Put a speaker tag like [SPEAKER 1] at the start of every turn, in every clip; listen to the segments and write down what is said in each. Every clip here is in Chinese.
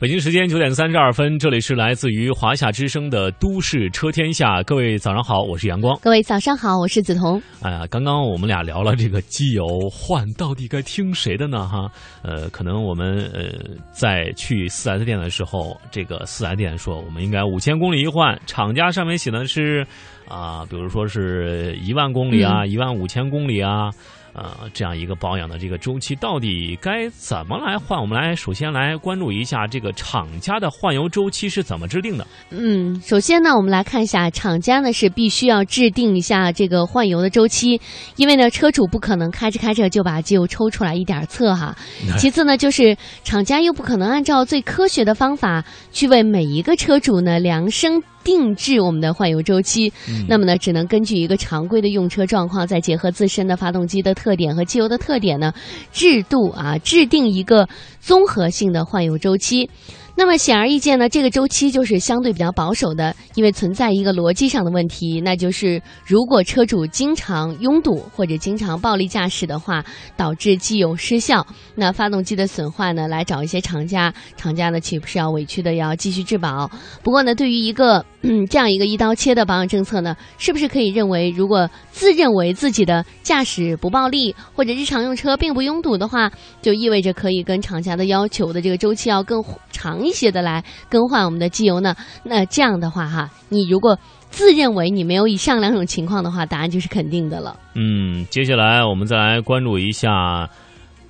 [SPEAKER 1] 北京时间九点三十二分，这里是来自于华夏之声的《都市车天下》，各位早上好，我是阳光。
[SPEAKER 2] 各位早上好，我是梓潼。
[SPEAKER 1] 哎呀，刚刚我们俩聊了这个机油换到底该听谁的呢？哈，呃，可能我们呃在去四 S 店的时候，这个四 S 店说我们应该五千公里一换，厂家上面写的是啊、比如说是一万公里啊，一、万五千公里啊。呃，这样一个保养的这个周期到底该怎么来换？我们来首先来关注一下这个厂家的换油周期是怎么制定的。
[SPEAKER 2] 嗯，首先呢，我们来看一下厂家呢是必须要制定一下这个换油的周期，因为呢车主不可能开着开着就把机油抽出来一点测哈。其次呢，就是厂家又不可能按照最科学的方法去为每一个车主呢量身。定制我们的换油周期，那么呢，只能根据一个常规的用车状况，再结合自身的发动机的特点和机油的特点呢，制度啊制定一个综合性的换油周期。那么显而易见呢，这个周期就是相对比较保守的，因为存在一个逻辑上的问题，那就是如果车主经常拥堵或者经常暴力驾驶的话，导致机油失效，那发动机的损坏呢，来找一些厂家，厂家呢岂不是要委屈的要继续质保？不过呢，对于一个嗯这样一个一刀切的保养政策呢，是不是可以认为，如果自认为自己的驾驶不暴力或者日常用车并不拥堵的话，就意味着可以跟厂家的要求的这个周期要更长一些的来更换我们的机油呢？那这样的话哈，你如果自认为你没有以上两种情况的话，答案就是肯定的了。
[SPEAKER 1] 嗯，接下来我们再来关注一下，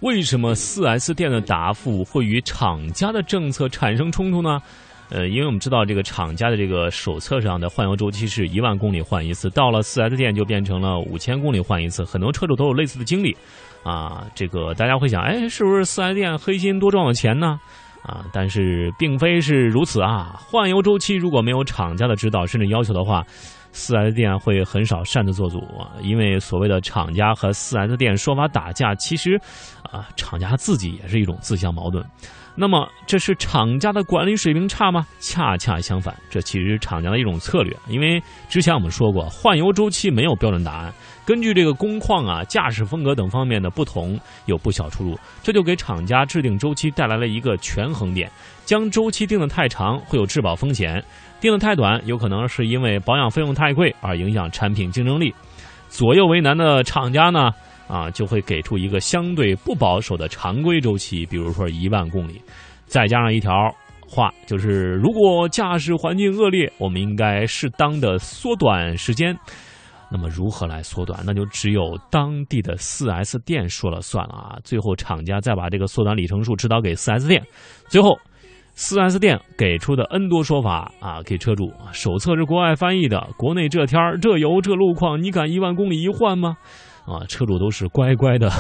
[SPEAKER 1] 为什么四 S 店的答复会与厂家的政策产生冲突呢？呃，因为我们知道这个厂家的这个手册上的换油周期是一万公里换一次，到了 4S 店就变成了五千公里换一次，很多车主都有类似的经历。啊，这个大家会想，哎，是不是 4S 店黑心多赚我钱呢？啊，但是并非是如此啊！换油周期如果没有厂家的指导甚至要求的话，四 S 店会很少擅自做主，因为所谓的厂家和四 S 店说法打架，其实啊，厂家自己也是一种自相矛盾。那么，这是厂家的管理水平差吗？恰恰相反，这其实是厂家的一种策略。因为之前我们说过，换油周期没有标准答案，根据这个工况啊、驾驶风格等方面的不同，有不小出入。这就给厂家制定周期带来了一个权衡点。将周期定得太长，会有质保风险；定得太短，有可能是因为保养费用太贵而影响产品竞争力。左右为难的厂家呢？啊，就会给出一个相对不保守的常规周期，比如说一万公里，再加上一条话，就是如果驾驶环境恶劣，我们应该适当的缩短时间。那么如何来缩短？那就只有当地的 4S 店说了算了啊！最后厂家再把这个缩短里程数指导给 4S 店，最后 4S 店给出的 N 多说法啊，给车主手册是国外翻译的，国内这天儿这油这路况，你敢一万公里一换吗？啊，车主都是乖乖的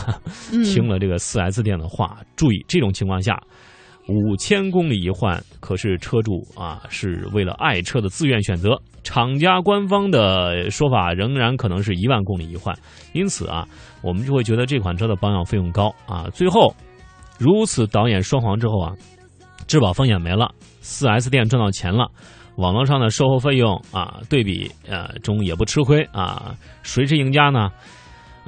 [SPEAKER 1] 听了这个 4S 店的话。注意，这种情况下，五千公里一换，可是车主啊是为了爱车的自愿选择。厂家官方的说法仍然可能是一万公里一换，因此啊，我们就会觉得这款车的保养费用高啊。最后，如此导演双簧之后啊，质保风险没了，4S 店赚到钱了。网络上的售后费用啊，对比呃中也不吃亏啊，谁是赢家呢？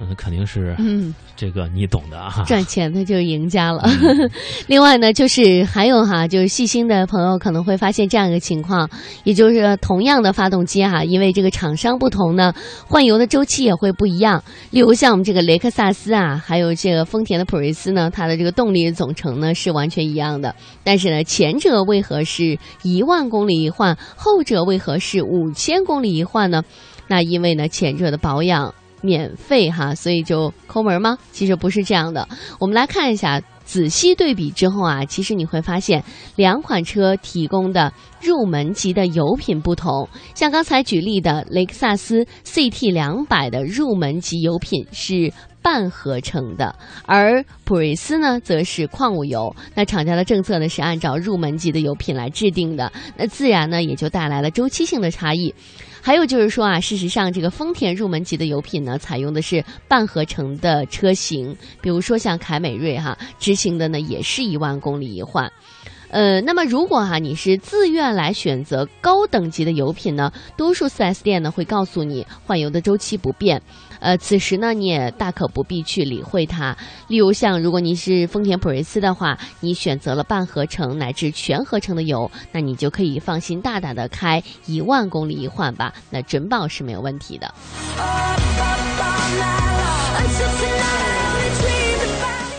[SPEAKER 1] 嗯，肯定是
[SPEAKER 2] 嗯，
[SPEAKER 1] 这个你懂的啊。
[SPEAKER 2] 赚钱的就是赢家了。另外呢，就是还有哈，就是细心的朋友可能会发现这样一个情况，也就是同样的发动机哈，因为这个厂商不同呢，换油的周期也会不一样。例如像我们这个雷克萨斯啊，还有这个丰田的普锐斯呢，它的这个动力总成呢是完全一样的，但是呢，前者为何是一万公里一换，后者为何是五千公里一换呢？那因为呢，前者的保养。免费哈，所以就抠门吗？其实不是这样的。我们来看一下，仔细对比之后啊，其实你会发现两款车提供的入门级的油品不同。像刚才举例的雷克萨斯 CT 两百的入门级油品是半合成的，而普锐斯呢则是矿物油。那厂家的政策呢是按照入门级的油品来制定的，那自然呢也就带来了周期性的差异。还有就是说啊，事实上，这个丰田入门级的油品呢，采用的是半合成的车型，比如说像凯美瑞哈，执行的呢也是一万公里一换。呃，那么如果哈、你是自愿来选择高等级的油品呢，多数 4S 店呢会告诉你换油的周期不变。呃，此时呢，你也大可不必去理会它。例如像如果你是丰田普锐斯的话，你选择了半合成乃至全合成的油，那你就可以放心大胆的开一万公里一换吧，那准保是没有问题的。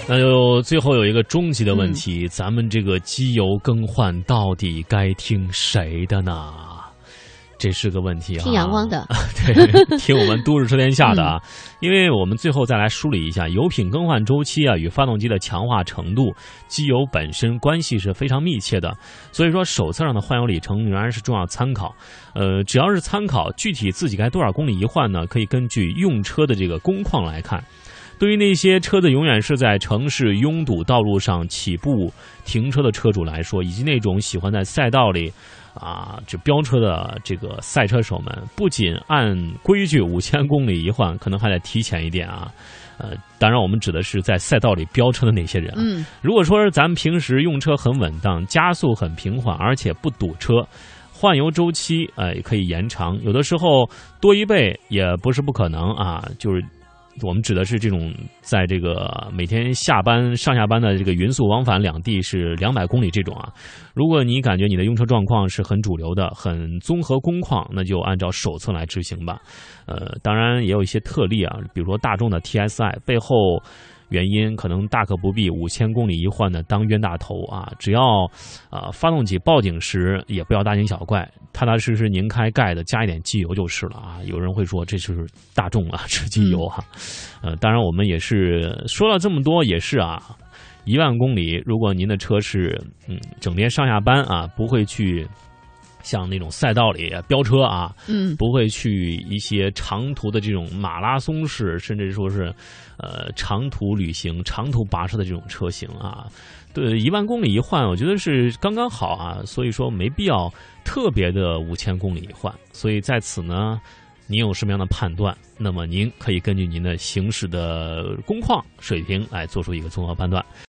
[SPEAKER 1] 那就最后有一个终极的问题，咱们这个机油更换到底该听谁的呢？这是个问题啊。
[SPEAKER 2] 听阳光的，
[SPEAKER 1] 对，听我们都市车天下的啊，因为我们最后再来梳理一下油品更换周期啊与发动机的强化程度、机油本身关系是非常密切的。所以说，手册上的换油里程仍然是重要参考。呃，只要是参考，具体自己该多少公里一换呢？可以根据用车的这个工况来看。对于那些车子永远是在城市拥堵道路上起步停车的车主来说，以及那种喜欢在赛道里啊就飙车的这个赛车手们，不仅按规矩五千公里一换，可能还得提前一点啊。呃，当然我们指的是在赛道里飙车的那些人啊。
[SPEAKER 2] 嗯，
[SPEAKER 1] 如果说咱们平时用车很稳当，加速很平缓，而且不堵车，换油周期呃也可以延长，有的时候多一倍也不是不可能啊。就是我们指的是这种在这个每天下班上下班的这个匀速往返两地是两百公里这种啊。如果你感觉你的用车状况是很主流的、很综合工况，那就按照手册来执行吧。呃，当然也有一些特例啊，比如说大众的 TSI 背后。原因可能大可不必五千公里一换的当冤大头啊！只要啊、发动机报警时也不要大惊小怪，踏踏实实拧开盖子加一点机油就是了啊！有人会说这是大众啊，吃机油哈、呃，当然我们也是说了这么多，也是啊，一万公里，如果您的车是嗯整天上下班啊，不会去像那种赛道里飙车啊，
[SPEAKER 2] 嗯，
[SPEAKER 1] 不会去一些长途的这种马拉松式，甚至说是，呃，长途旅行、长途跋涉的这种车型啊，对，一万公里一换，我觉得是刚刚好啊，所以说没必要特别的五千公里一换。所以在此呢，您有什么样的判断？那么您可以根据您的行驶的工况水平来做出一个综合判断。